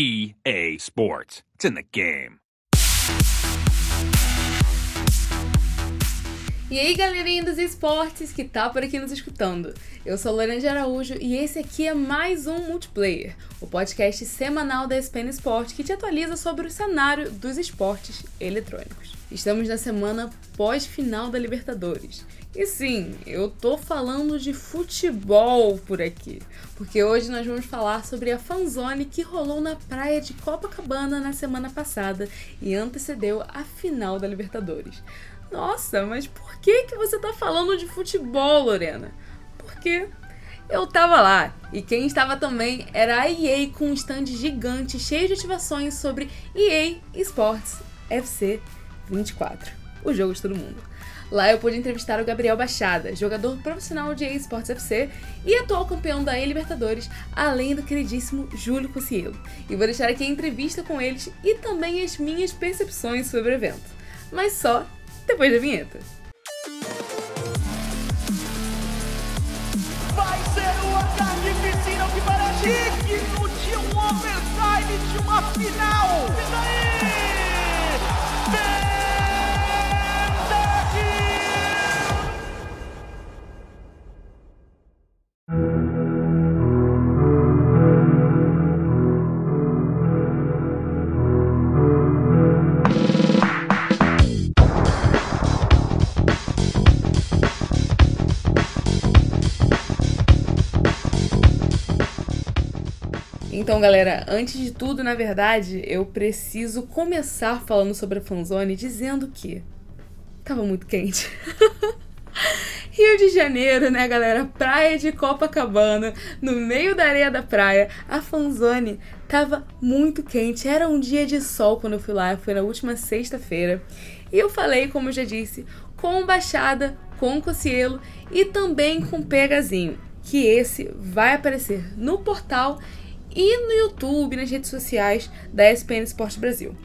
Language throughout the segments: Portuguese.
EA Sports. It's in the game. E aí, galerinha dos esportes que tá por aqui nos escutando. Eu sou de Araújo e esse aqui é mais um Multiplayer, o podcast semanal da ESPN Sport que te atualiza sobre o cenário dos esportes eletrônicos. Estamos na semana pós-final da Libertadores. E sim, eu tô falando de futebol por aqui, porque hoje nós vamos falar sobre a fanzone que rolou na praia de Copacabana na semana passada e antecedeu a final da Libertadores. Nossa, mas por que, que você tá falando de futebol, Lorena? Porque eu tava lá e quem estava também era a EA com um stand gigante cheio de ativações sobre EA Sports FC 24, o jogo de todo mundo. Lá eu pude entrevistar o Gabriel Bachada, jogador profissional de EA Sports FC e atual campeão da E-Libertadores, além do queridíssimo Júlio Cossielo. E vou deixar aqui a entrevista com eles e também as minhas percepções sobre o evento. Mas só depois da vinheta. Vai ser uma carnificina que parece digno de um overtime de uma final. E daí? Então, galera, antes de tudo, na verdade, eu preciso começar falando sobre a fanzone dizendo que tava muito quente. Rio de Janeiro, né, galera? Praia de Copacabana, no meio da areia da praia. A fanzone tava muito quente. Era um dia de sol quando eu fui lá, foi na última sexta-feira. E eu falei, como eu já disse, com Baixada, com Cocielo e também com Pegazinho, que esse vai aparecer no portal e no YouTube, nas redes sociais da ESPN Esporte Brasil.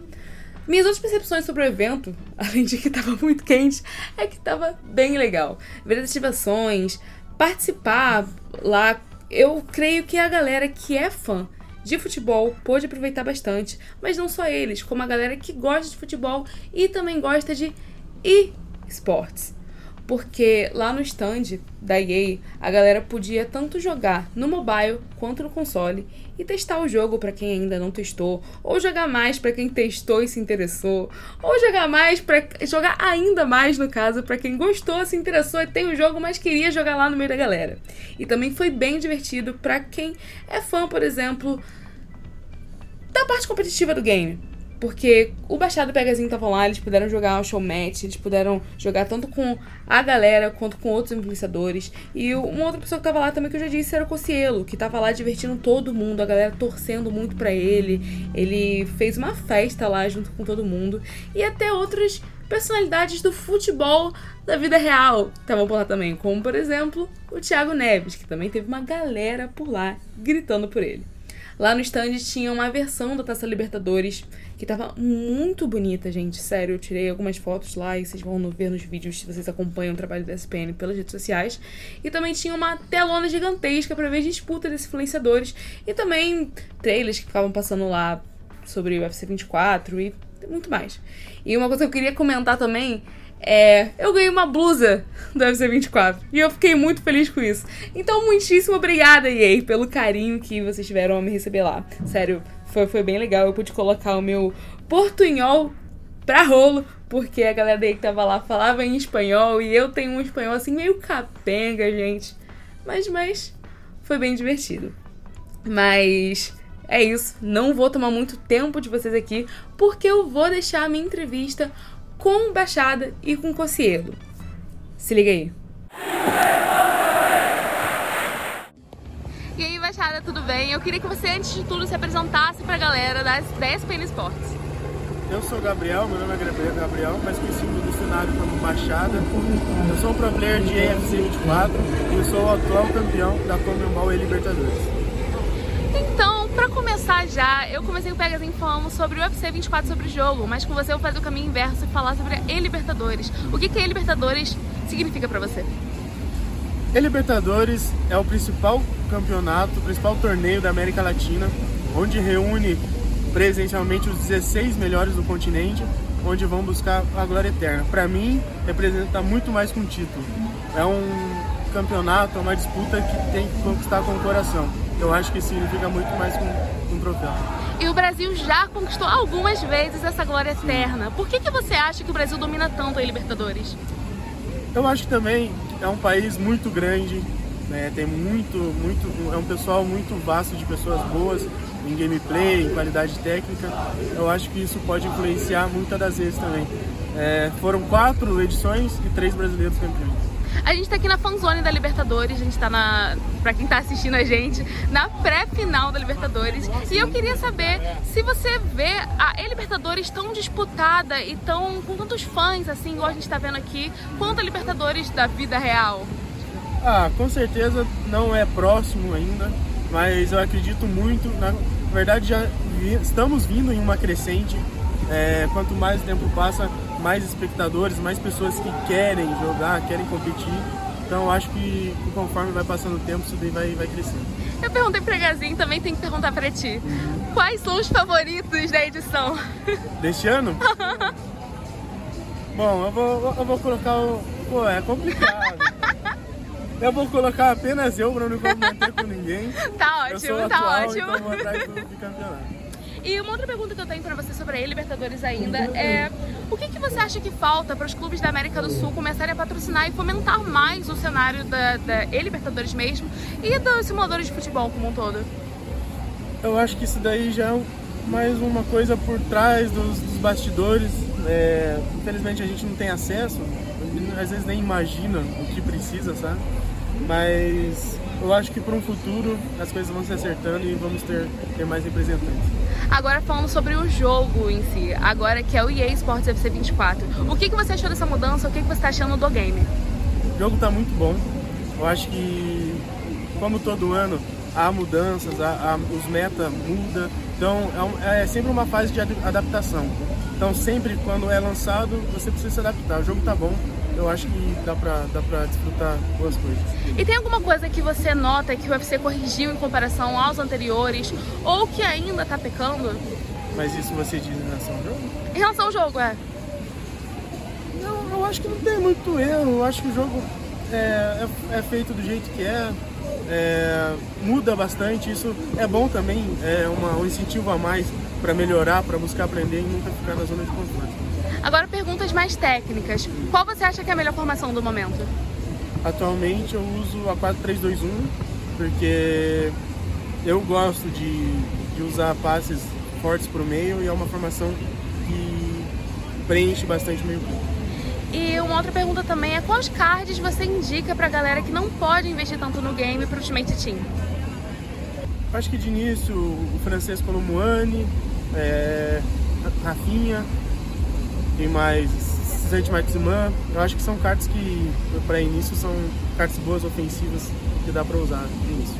Minhas outras percepções sobre o evento, além de que estava muito quente, é que estava bem legal. Ver as ativações, participar lá, eu creio que a galera que é fã de futebol pôde aproveitar bastante, mas não só eles, como a galera que gosta de futebol e também gosta de e-sports porque lá no stand da EA a galera podia tanto jogar no mobile quanto no console e testar o jogo para quem ainda não testou, ou jogar mais para quem testou e se interessou, ou jogar mais para jogar ainda mais no caso para quem gostou, se interessou e tem o jogo, mas queria jogar lá no meio da galera. E também foi bem divertido para quem é fã, por exemplo, da parte competitiva do game porque o Baixado e o Pegazinho estavam lá, eles puderam jogar um show match, eles puderam jogar tanto com a galera quanto com outros influenciadores. E uma outra pessoa que tava lá também, que eu já disse, era o Cocielo, que tava lá divertindo todo mundo, a galera torcendo muito para ele. Ele fez uma festa lá junto com todo mundo. E até outras personalidades do futebol da vida real estavam por lá também, como por exemplo o Thiago Neves, que também teve uma galera por lá gritando por ele. Lá no stand tinha uma versão da Taça Libertadores que tava muito bonita, gente. Sério, eu tirei algumas fotos lá e vocês vão ver nos vídeos se vocês acompanham o trabalho da SPN pelas redes sociais. E também tinha uma telona gigantesca para ver disputa desses influenciadores e também trailers que ficavam passando lá sobre o UFC 24 e muito mais. E uma coisa que eu queria comentar também é, eu ganhei uma blusa do UFC 24 e eu fiquei muito feliz com isso. Então, muitíssimo obrigada, EA, pelo carinho que vocês tiveram a me receber lá. Sério, foi, foi bem legal. Eu pude colocar o meu portunhol pra rolo, porque a galera daí que tava lá falava em espanhol e eu tenho um espanhol assim meio capenga, gente. Mas, mas foi bem divertido. Mas é isso, não vou tomar muito tempo de vocês aqui, porque eu vou deixar a minha entrevista com Baixada e com Cocielo. Se liga aí. E aí, Baixada, tudo bem? Eu queria que você, antes de tudo, se apresentasse pra galera das 10 PN Sports. Eu sou o Gabriel, meu nome é Gabriel, mas conhecido no dicionário como Baixada. Eu sou um pro player de AFC 24 e eu sou o atual campeão da Comembol e Libertadores. Então, pra começar já, eu comecei o Pegazinho falando sobre o UFC 24 sobre o jogo, mas com você eu vou fazer o caminho inverso e falar sobre a E-Libertadores. O que que a E-Libertadores significa pra você? E-Libertadores é o principal campeonato, o principal torneio da América Latina, onde reúne presencialmente os 16 melhores do continente, onde vão buscar a glória eterna. Para mim, representa muito mais que um título. É um campeonato, é uma disputa que tem que conquistar com o coração. Eu acho que significa muito mais que um, um troféu. E o Brasil já conquistou algumas vezes essa glória eterna. Por que, que você acha que o Brasil domina tanto a Libertadores? Eu acho que também é um país muito grande, né? tem muito, muito, é um pessoal muito vasto de pessoas boas em gameplay, em qualidade técnica. Eu acho que isso pode influenciar muitas das vezes também. É, foram quatro edições e três brasileiros campeões. A gente tá aqui na fanzone da Libertadores, a gente tá na, pra quem tá assistindo a gente, na pré-final da Libertadores. E eu queria saber se você vê a Libertadores tão disputada e tão com tantos fãs, assim, igual a gente tá vendo aqui, quanto a Libertadores da vida real. Ah, com certeza não é próximo ainda, mas eu acredito muito. Na verdade, já vi, estamos vindo em uma crescente. É, quanto mais o tempo passa, mais espectadores, mais pessoas que querem jogar, querem competir. Então acho que conforme vai passando o tempo, isso daí vai, vai crescendo. Eu perguntei pra Gazinho, também tem que perguntar pra ti. Uhum. Quais são os favoritos da edição? Deste ano? Bom, eu vou, eu vou colocar o. Pô, é complicado. eu vou colocar apenas eu pra não comprometer com ninguém. Tá ótimo, tá atual, ótimo. Então vou atrás do, campeonato. E uma outra pergunta que eu tenho para você sobre a Libertadores ainda é o que, que você acha que falta para os clubes da América do Sul começarem a patrocinar e fomentar mais o cenário da, da Libertadores mesmo e dos simuladores de futebol como um todo? Eu acho que isso daí já é mais uma coisa por trás dos, dos bastidores. É, infelizmente a gente não tem acesso, às vezes nem imagina o que precisa, sabe? Mas eu acho que para um futuro as coisas vão se acertando e vamos ter, ter mais representantes. Agora falando sobre o jogo em si, agora que é o EA Sports FC 24, o que, que você achou dessa mudança? O que, que você está achando do game? O jogo está muito bom. Eu acho que, como todo ano, há mudanças, há, há, os meta muda, então é, é, sempre uma fase de adaptação. Então sempre quando é lançado você precisa se adaptar. O jogo está bom, eu acho que dá pra, dá pra desfrutar boas coisas. E tem alguma coisa que você nota que o UFC corrigiu em comparação aos anteriores ou que ainda tá pecando? Mas isso você diz em relação ao jogo? Em relação ao jogo, é. Não, eu acho que não tem muito erro. Eu acho que o jogo é, é, é feito do jeito que é. é. muda bastante, isso é bom também, é uma, um incentivo a mais para melhorar, para buscar aprender e nunca ficar na zona de conforto. Agora perguntas mais técnicas. Qual você acha que é a melhor formação do momento? Atualmente eu uso a 4-3-2-1 porque eu gosto de, de usar passes fortes para o meio e é uma formação que preenche bastante o meio campo. E uma outra pergunta também é quais cards você indica para a galera que não pode investir tanto no game para o Ultimate Team? Acho que de início o francês Colomuani, é, Rafinha, tem mais Saint Maximan. Eu acho que são cartas que, para início, são cartas boas ofensivas que dá para usar no início.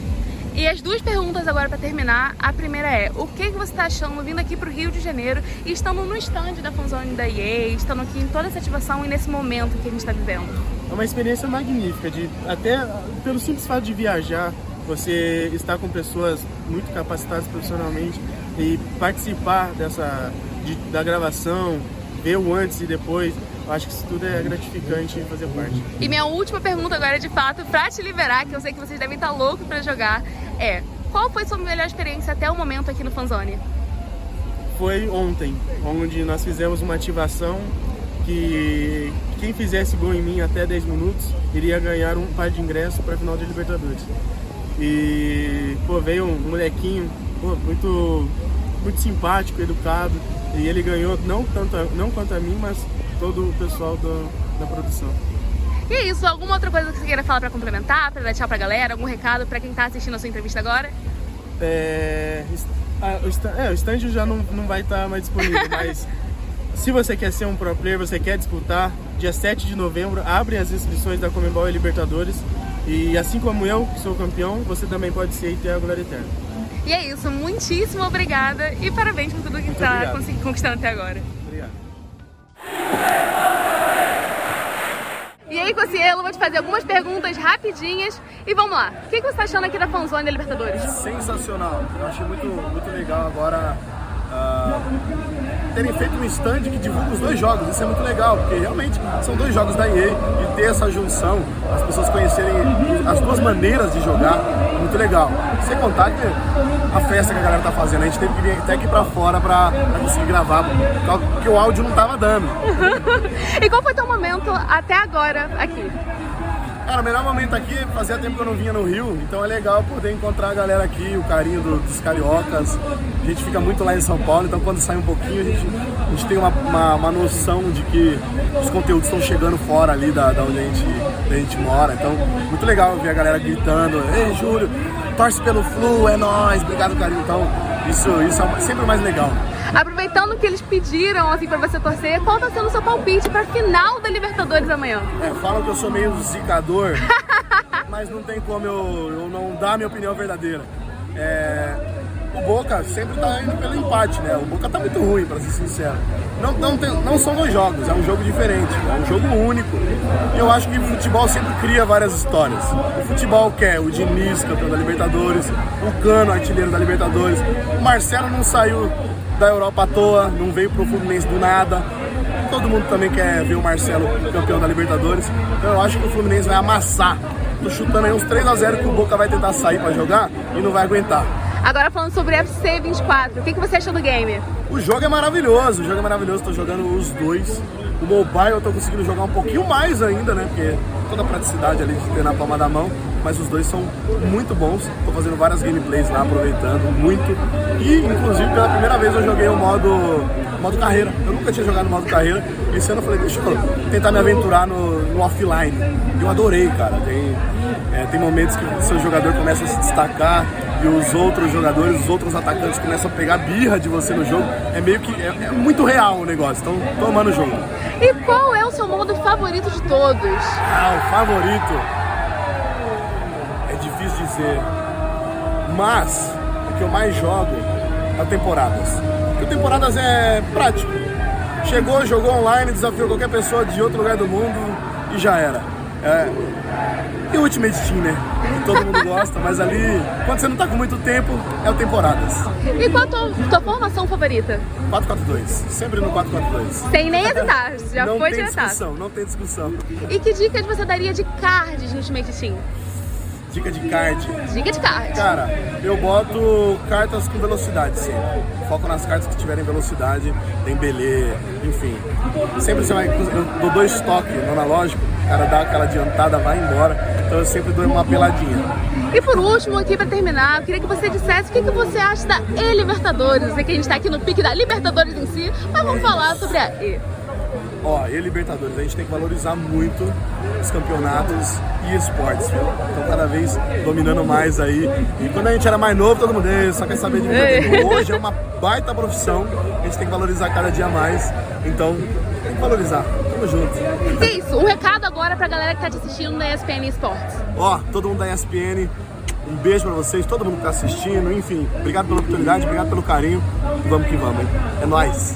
E as duas perguntas agora para terminar. A primeira é: o que, que você está achando vindo aqui para o Rio de Janeiro e estando no stand da Fanzone da EA, estando aqui em toda essa ativação e nesse momento que a gente está vivendo? É uma experiência magnífica, de até pelo simples fato de viajar, você estar com pessoas muito capacitadas profissionalmente e participar dessa de, da gravação, ver o antes e depois. Eu acho que isso tudo é gratificante fazer parte. E minha última pergunta agora, de fato, pra te liberar, que eu sei que vocês devem estar loucos pra jogar, é qual foi sua melhor experiência até o momento aqui no Fanzone? Foi ontem, onde nós fizemos uma ativação que quem fizesse gol em mim até 10 minutos iria ganhar um par de ingressos para a final de Libertadores. E pô, veio um molequinho pô, muito, muito simpático, educado, e ele ganhou não, tanto, não quanto a mim, mas todo o pessoal do, da produção. E é isso, alguma outra coisa que você queira falar para complementar, para dar tchau pra galera, algum recado para quem tá assistindo a sua entrevista agora? É, a, o, stand, é, o stand já não, não vai estar tá mais disponível, mas se você quer ser um pro player, você quer disputar, dia 7 de novembro abre as inscrições da Comembol e Libertadores. E assim como eu, que sou campeão, você também pode ser e ter a glória eterna. E é isso, muitíssimo obrigada e parabéns por tudo que está conquistando até agora. Obrigado. E aí, Cocielo, vou te fazer algumas perguntas rapidinhas e vamos lá. O que, você está achando aqui da Fanzone da Libertadores? Sensacional. Eu achei muito, muito legal agora. Uh terem feito um stand que divulga os dois jogos. Isso é muito legal, porque realmente são dois jogos da EA e ter essa junção, as pessoas conhecerem as duas maneiras de jogar, muito legal. Sem contar que a festa que a galera tá fazendo, a gente teve que vir até aqui pra fora pra, pra conseguir gravar, porque o áudio não tava dando. e qual foi teu momento até agora aqui? Cara, o melhor momento aqui, fazia tempo que eu não vinha no Rio, então é legal poder encontrar a galera aqui, o carinho do, dos cariocas. A gente fica muito lá em São Paulo, então quando sai um pouquinho a gente, a gente tem uma, uma, uma noção de que os conteúdos estão chegando fora ali da, da onde a gente, a gente mora. Então, muito legal ver a galera gritando, ei Júlio, torce pelo Flu, é nóis, obrigado carinho. Então, isso, isso é sempre mais legal. Aproveitando que eles pediram assim para você torcer, qual tá sendo o seu palpite para final da Libertadores amanhã? É, falam que eu sou meio zicador, mas não tem como eu, eu não dar a minha opinião verdadeira. É, o Boca sempre tá indo pelo empate, né? O Boca tá muito ruim, para ser sincero. Não, não, tem, não são dois jogos, é um jogo diferente, é um jogo único. E eu acho que o futebol sempre cria várias histórias. O futebol quer o Diniz, campeão da Libertadores, o Cano, artilheiro da Libertadores. O Marcelo não saiu da Europa à toa, não veio pro Fluminense do nada. Todo mundo também quer ver o Marcelo campeão da Libertadores. Então eu acho que o Fluminense vai amassar. Tô chutando aí uns 3 a 0 que o Boca vai tentar sair para jogar e não vai aguentar. Agora falando sobre FC 24, o que, que você achou do game? O jogo é maravilhoso, o jogo é maravilhoso, tô jogando os dois. O mobile eu tô conseguindo jogar um pouquinho mais ainda, né? Porque toda a praticidade ali de ter na palma da mão mas os dois são muito bons. Estou fazendo várias gameplays lá, aproveitando muito. E, inclusive, pela primeira vez eu joguei o modo, modo carreira. Eu nunca tinha jogado no modo carreira. Esse ano eu falei, deixa eu tentar me aventurar no, no offline. Eu adorei, cara. Tem, é, tem momentos que o seu jogador começa a se destacar e os outros jogadores, os outros atacantes começam a pegar birra de você no jogo. É meio que. É, é muito real o negócio. Então, tomando o jogo. E qual é o seu modo favorito de todos? Ah, o favorito Mas o que eu mais jogo é temporadas. Porque temporadas é prático. Chegou, jogou online, desafiou qualquer pessoa de outro lugar do mundo e já era. É, e o Ultimate Team, né? Que todo mundo gosta, mas ali, quando você não tá com muito tempo, é o temporadas. E qual a tua, tua formação favorita? 4-4-2, sempre no 4-4-2. Sem nem hesitar, já não foi tem diretado. discussão, não tem discussão. E que dicas você daria de cards no Ultimate Team? Dica de card. Dica de card. Cara, eu boto cartas com velocidade sempre. Foco nas cartas que tiverem velocidade, tem belê, enfim. Sempre você vai. Eu dou dois toques no analógico, o cara dá aquela adiantada, vai embora. Então eu sempre dou uma peladinha. E por último, aqui pra terminar, eu queria que você dissesse o que, que você acha da E-Libertadores. Eu sei que a gente tá aqui no pique da Libertadores em si, mas vamos falar sobre a E. Ó, e Libertadores, a gente tem que valorizar muito os campeonatos e esportes, viu? Então cada vez dominando mais aí. E quando a gente era mais novo, todo mundo só quer saber de videogame. Hoje é uma baita profissão, a gente tem que valorizar cada dia mais. Então, tem que valorizar. Tamo junto. Isso, um recado agora pra galera que tá te assistindo na ESPN Esportes. Ó, todo mundo da ESPN, um beijo pra vocês, todo mundo que tá assistindo, enfim. Obrigado pela oportunidade, obrigado pelo carinho. Vamos que vamos, hein? É nóis!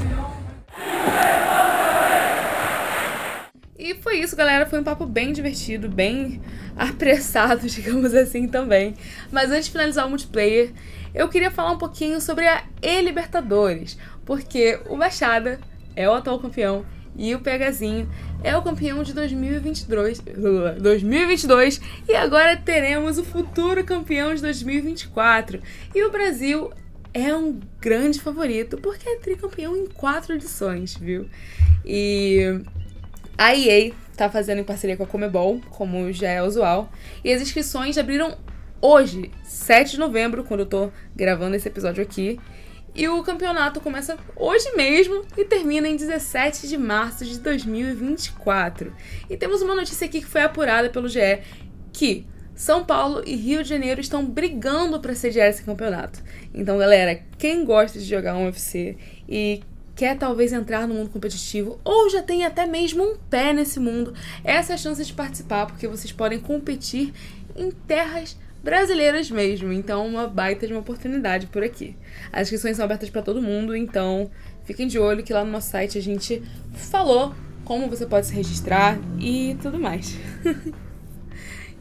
foi isso, galera. Foi um papo bem divertido, bem apressado, digamos assim, também. Mas antes de finalizar o multiplayer, eu queria falar um pouquinho sobre a E-Libertadores, porque o Baixada é o atual campeão e o Pegazinho é o campeão de 2022, 2022 e agora teremos o futuro campeão de 2024. E o Brasil é um grande favorito porque é tricampeão em quatro edições, viu? E a EA tá fazendo em parceria com a Comebol, como já é usual, e as inscrições abriram hoje, 7 de novembro, quando eu tô gravando esse episódio aqui. E o campeonato começa hoje mesmo e termina em 17 de março de 2024. E temos uma notícia aqui que foi apurada pelo GE que São Paulo e Rio de Janeiro estão brigando para sediar esse campeonato. Então, galera, quem gosta de jogar um UFC e quer talvez entrar no mundo competitivo ou já tem até mesmo um pé nesse mundo, essa é a chance de participar, porque vocês podem competir em terras brasileiras mesmo. Então, uma baita de uma oportunidade por aqui. As inscrições são abertas para todo mundo, então fiquem de olho que lá no nosso site a gente falou como você pode se registrar e tudo mais.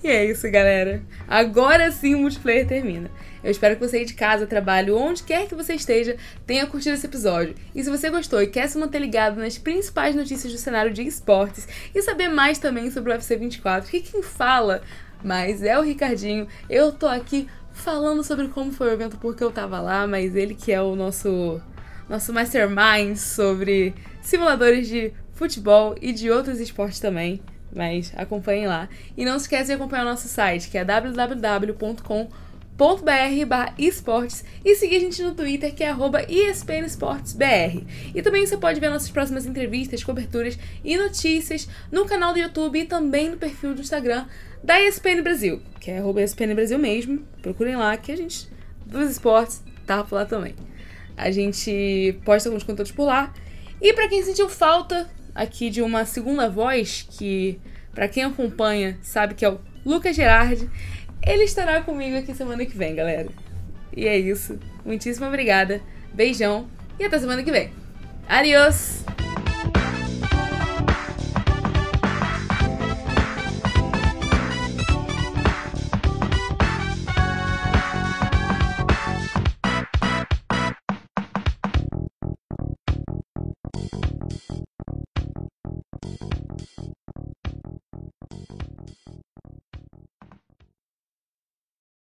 e é isso, galera. Agora sim o multiplayer termina. Eu espero que você aí de casa, trabalho, onde quer que você esteja, tenha curtido esse episódio. E se você gostou e quer se manter ligado nas principais notícias do cenário de esportes e saber mais também sobre o UFC 24, que quem fala mais é o Ricardinho. Eu tô aqui falando sobre como foi o evento porque eu tava lá, mas ele que é o nosso nosso mastermind sobre simuladores de futebol e de outros esportes também. Mas acompanhem lá. E não se esqueça de acompanhar o nosso site, que é www.com.br esportes e seguir a gente no Twitter, que é arroba ESPNSportsBR. E também você pode ver nossas próximas entrevistas, coberturas e notícias no canal do YouTube e também no perfil do Instagram da ESPN Brasil, que é arroba ESPN Brasil mesmo. Procurem lá que a gente, dos esportes, tá por lá também. A gente posta alguns conteúdos por lá. E para quem sentiu falta aqui de uma segunda voz, que para quem acompanha sabe que é o Lucas Gerardi, ele estará comigo aqui semana que vem, galera. E é isso. Muitíssimo obrigada. Beijão e até semana que vem. Adiós!